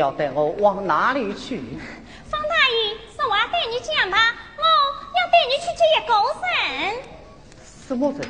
要带我往哪里去？方大爷，说话跟你讲吧，我要带你去接一个人。什么人？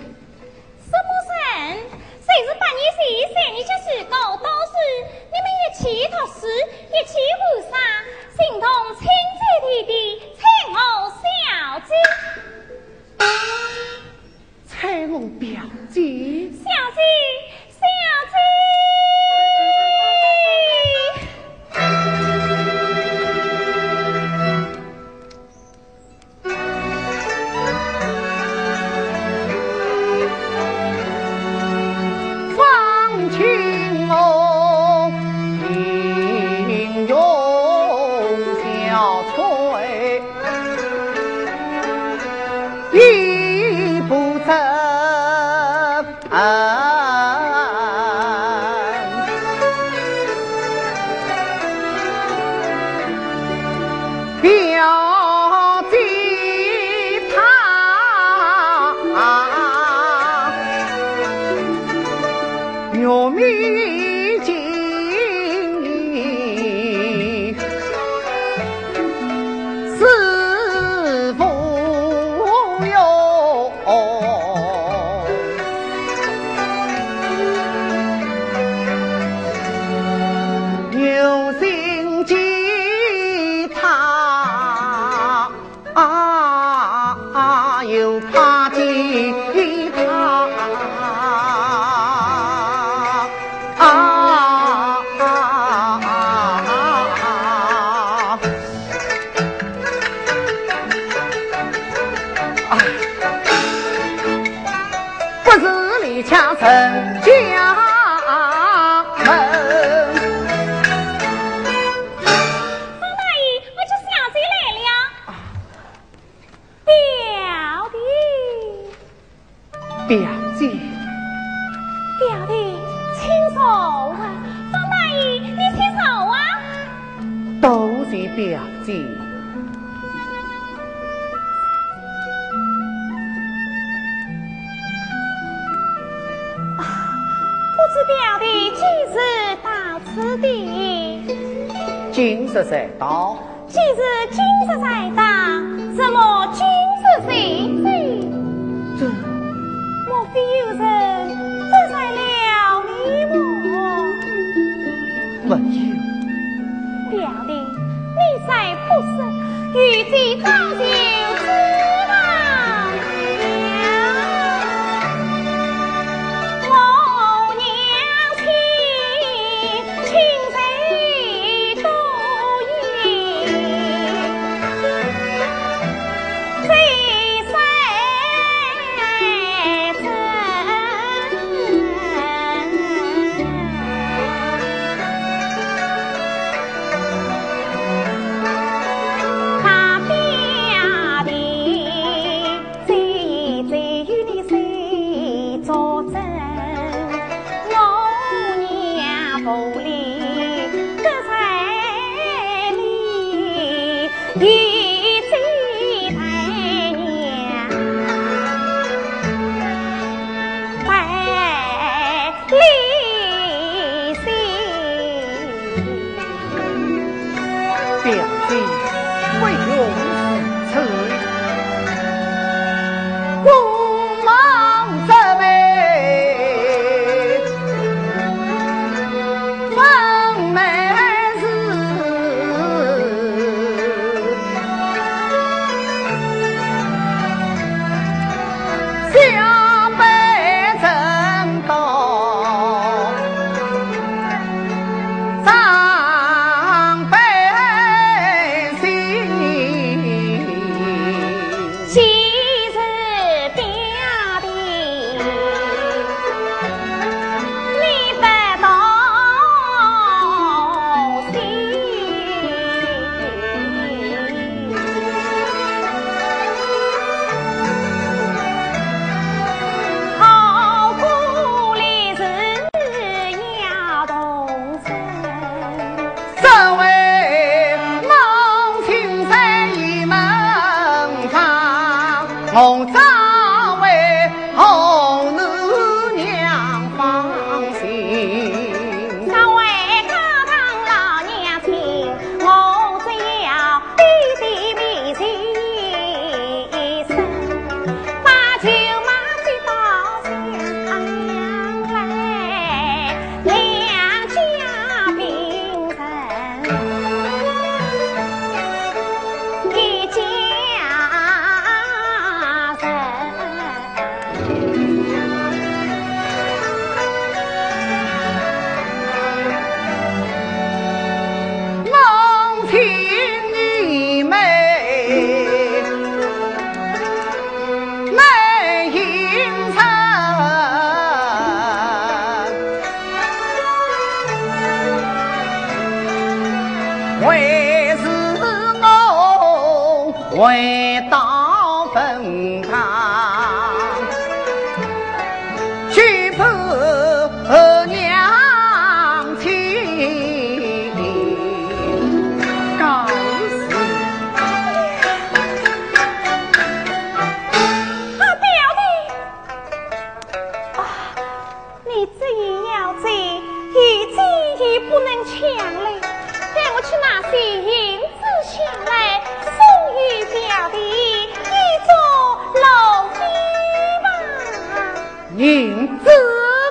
云子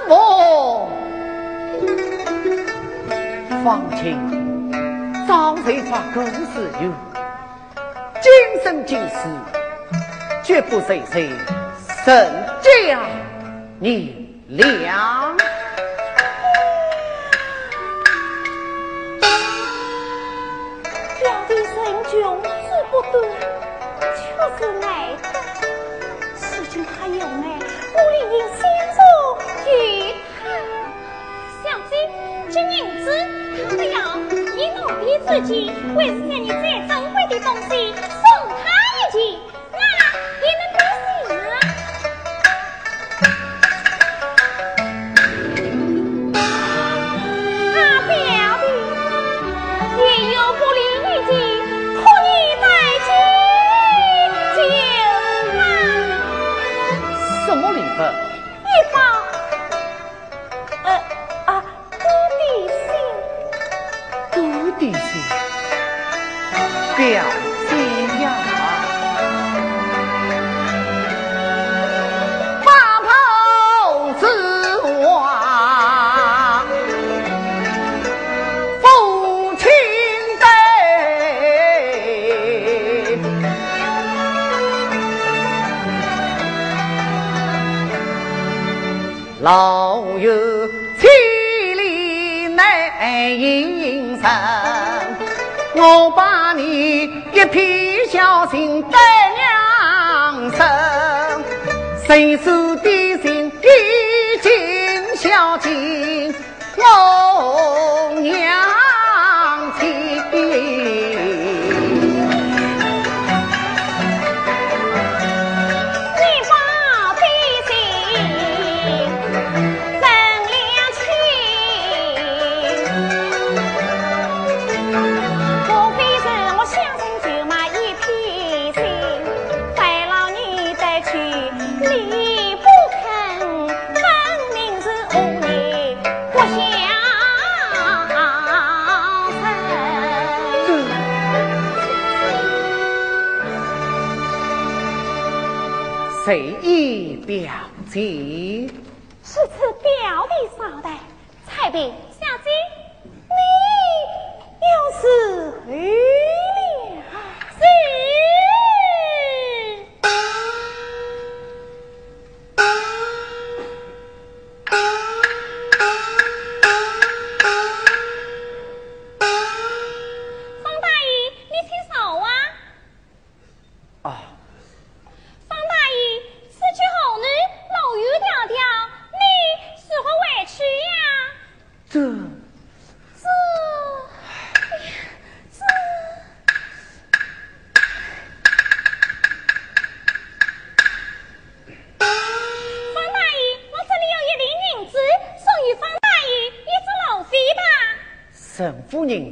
莫，方卿，早岁发更是远，今生今世，绝不随随沈家你娘。只要你奴婢自己，才是让你最珍贵的东西。生，我把你一片孝心带娘生，谁手的心已经孝敬我娘。随意表姐，是次表弟少的，彩笔小姐，你要是。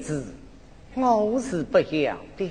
是我是不想的。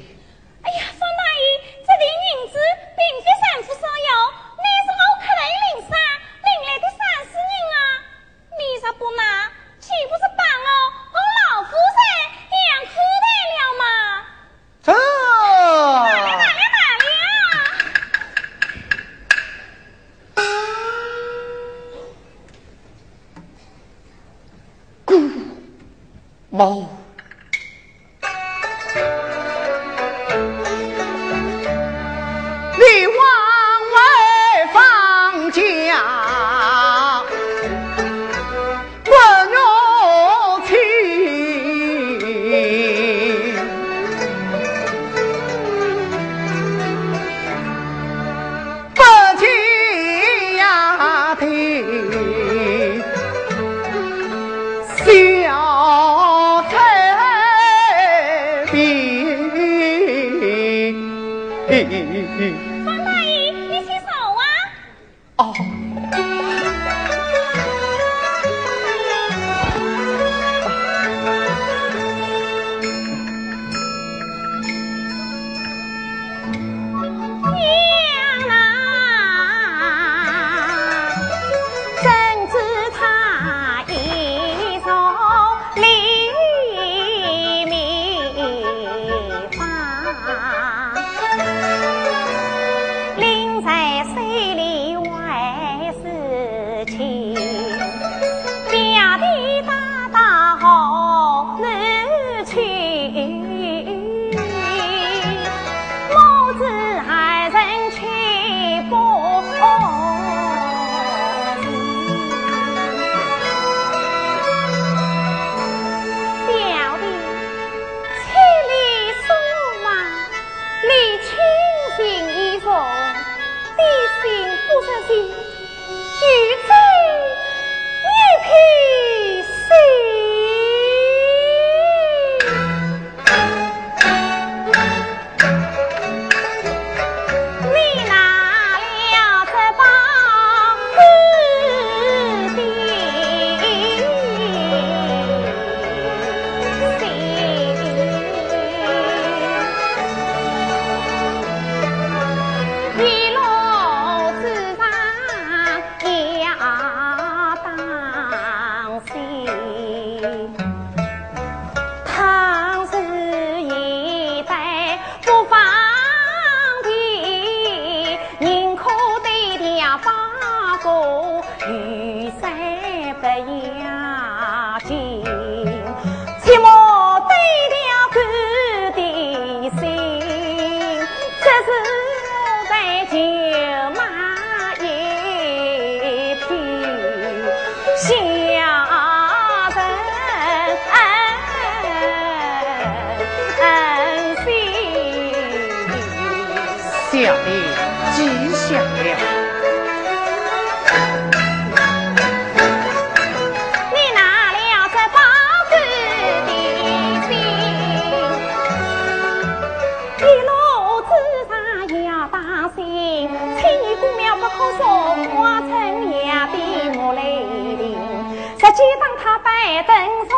当他摆凳坐，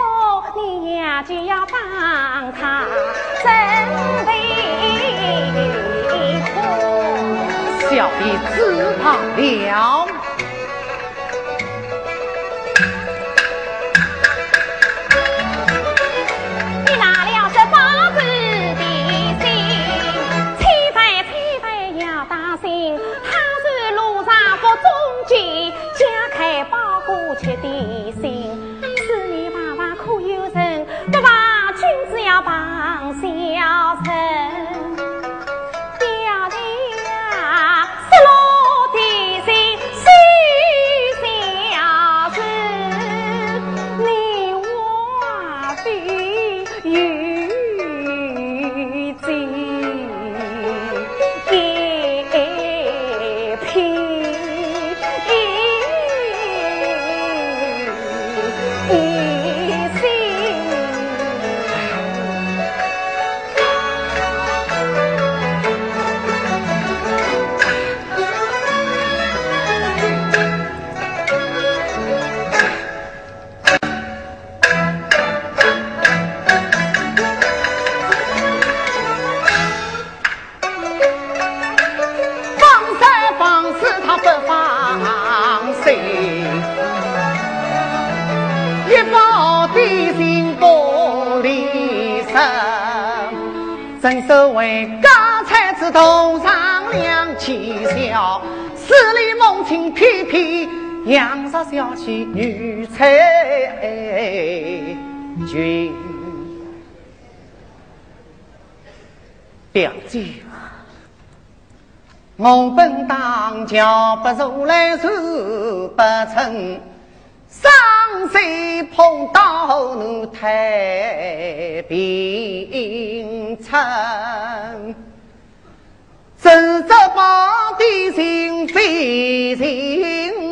你呀就要帮他整被铺。小弟知道了。里梦情偏偏杨少小气女才俊。表姐，我本当桥不如来受不成。上山碰到奴太平村，真着宝的心非心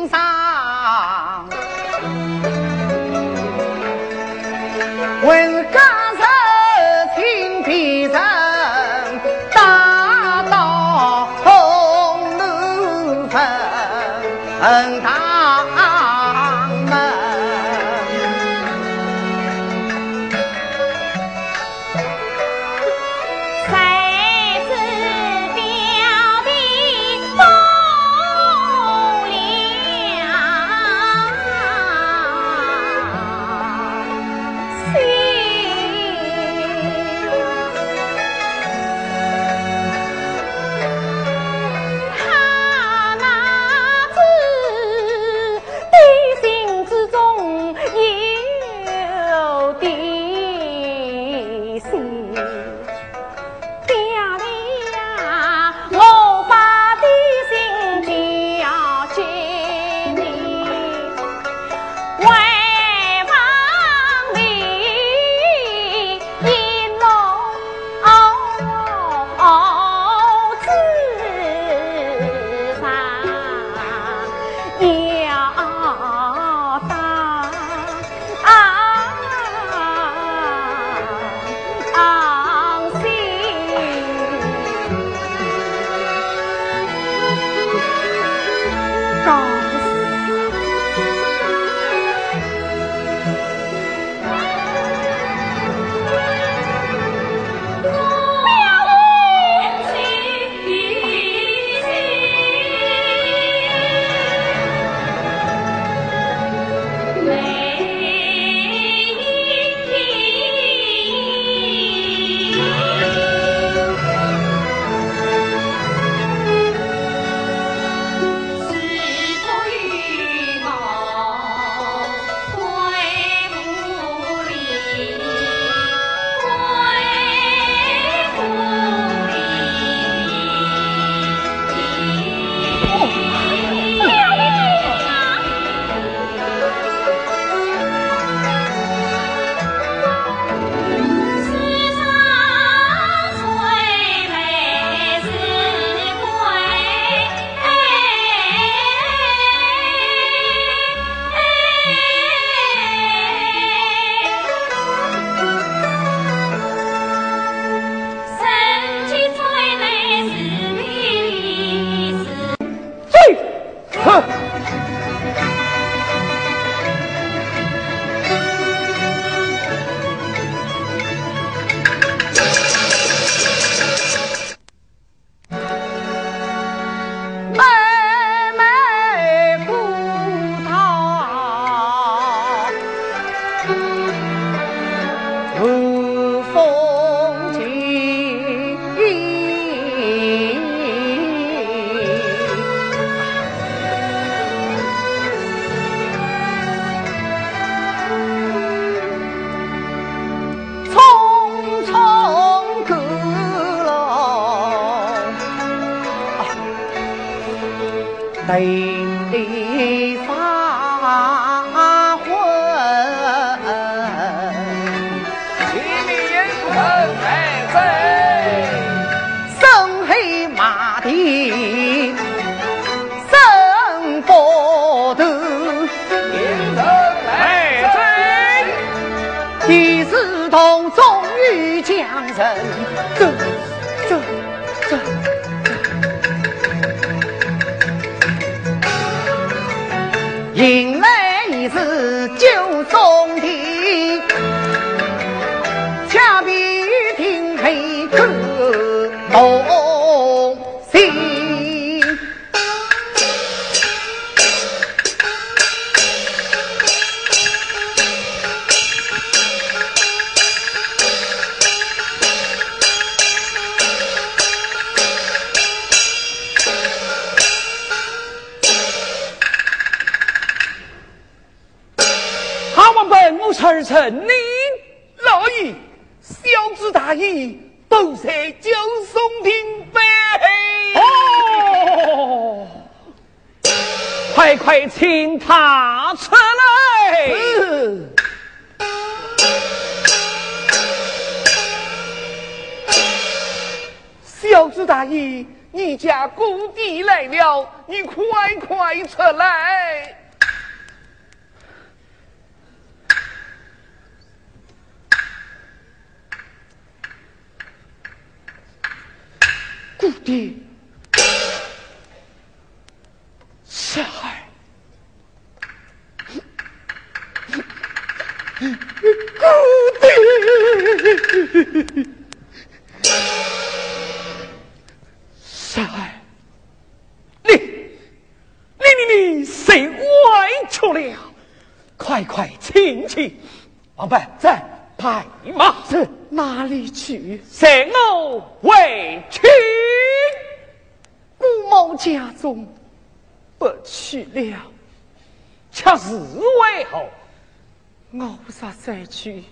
层。大姨，你家姑弟来了，你快快出来！姑爹，小孩，姑爹，请起，王本在拍马，是哪里去？随我回去。姑某家中不去了，恰是为何？我杀再去，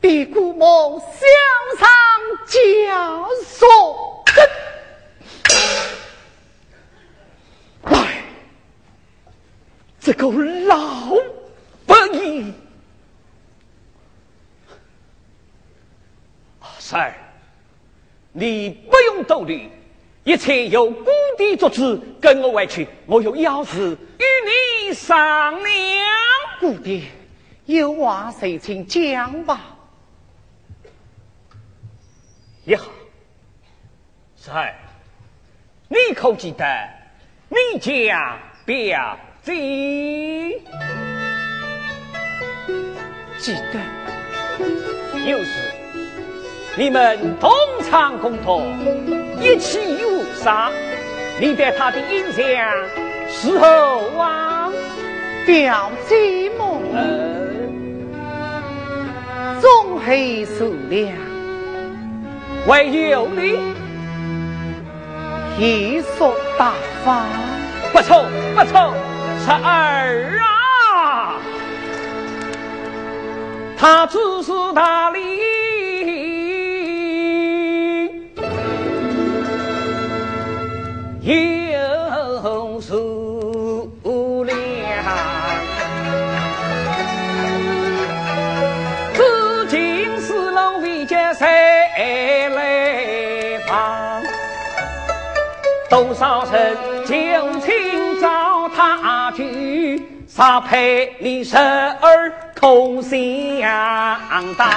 比姑某想上枷锁。来，这个老不义，三儿，你不用多虑，一切由姑爹做主。跟我回去，我有要事与你商量。姑爹有话随请讲吧。一下，三儿，你可记得你家表姐？记得有时你们同床共同，一起无杀，你对他的印象是何啊？表姐梦呃，忠厚善良，唯有你艺术大方。不错不错，十二啊，他只是大理，多少人旧情找他去，杀配你十儿空相当。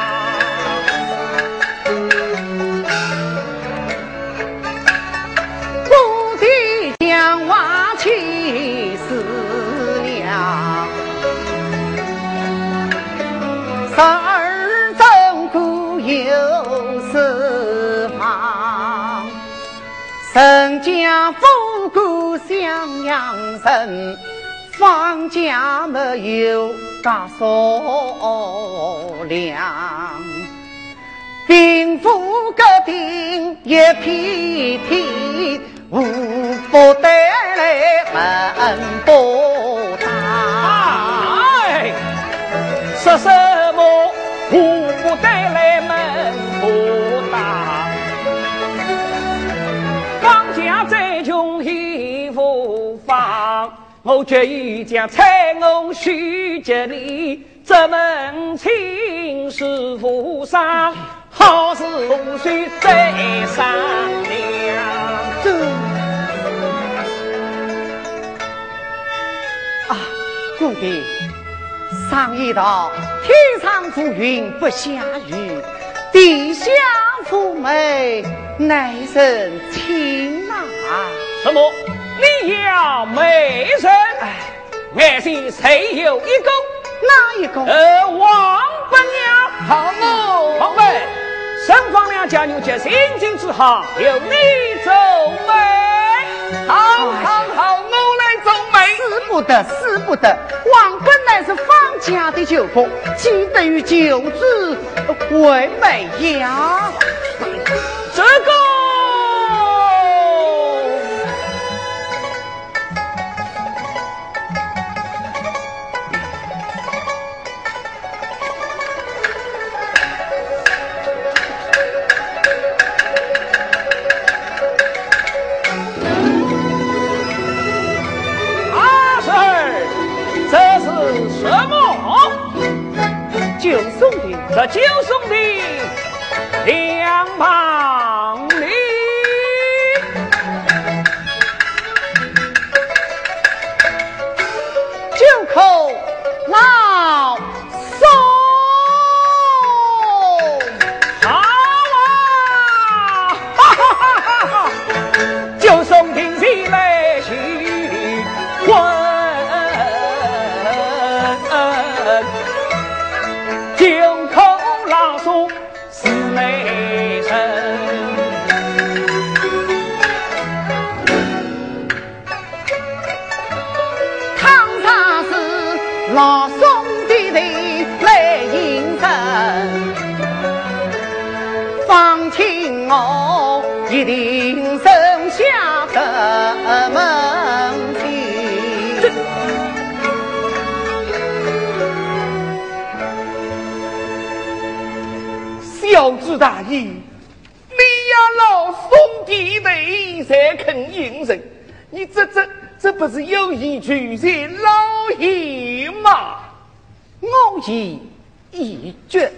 故地讲话气思量，十二正骨有四方，家富贵襄阳城，方家没有家所量。贫富隔定一片片，无不带来门不大。哎，说什决意将彩翁许给你，这门亲事府上，好事无需再商量。啊，故地上一道，天上浮云不下雨，地下浮梅乃人情啊！什么？你要美人？哎，爱心谁有一个？哪一个？呃，王伯娘。好哦，王妹，沈方两家有件心情之好，由你走媒。好，好，好，我来走媒。死不得，死不得！王本乃是方家的舅父，岂得于舅子为媒呀？这个。方请我一定生下个门亲。小子大意，你呀老宋的人才肯应承，你这这。这不是有意拒绝老爷吗？我意已决。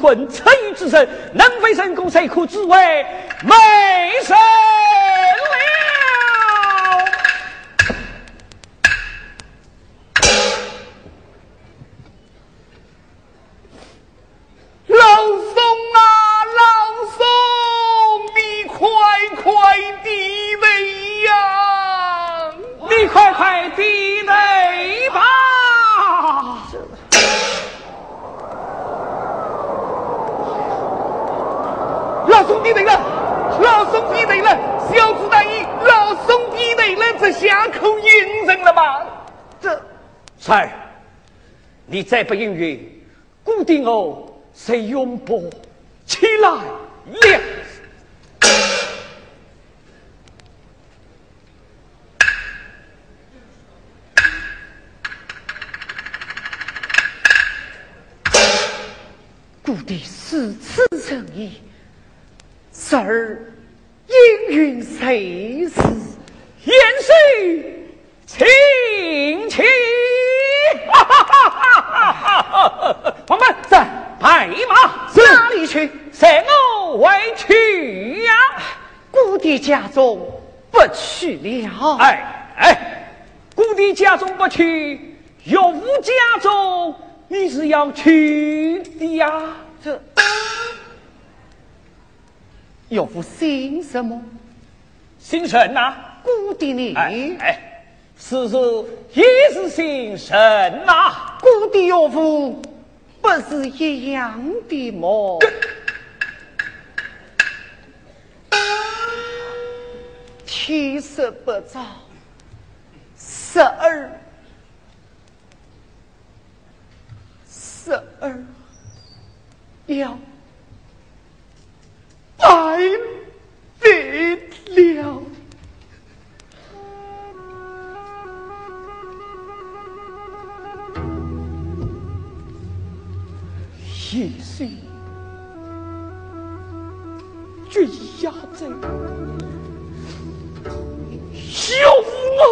困车于之身，能飞神功，谁可知为美神了？老宋啊，老宋，你快快地来呀！你快快地来吧！老宋弟来了，老宋弟来了，小子大意，老宋弟来了，这下口应承了吧？这，三儿，你再不应允，固定我谁永不起来了。故地是此诚意。十儿应允谁是？言虽轻轻，哈哈哈哈哈哈！我们在白马哪里去？随我回去呀！姑爹家中不去了。哎哎，姑爹家中不去，岳父家中你是要去的呀？这。岳父姓什么？姓沈呐。姑的呢？哎哎，是是也是姓沈呐。姑的岳父不是一样的吗？七十八招，十二，十二，要。白得了。一心，君压阵。幸福啊！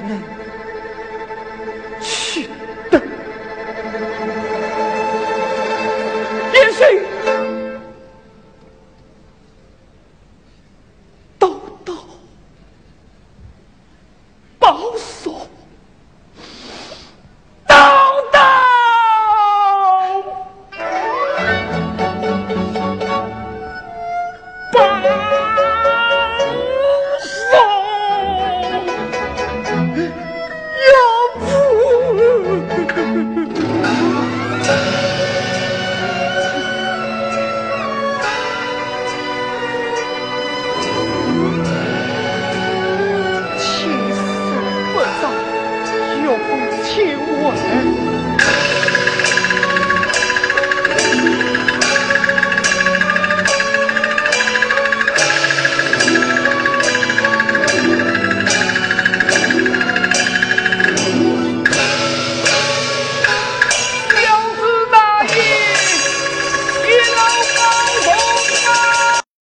团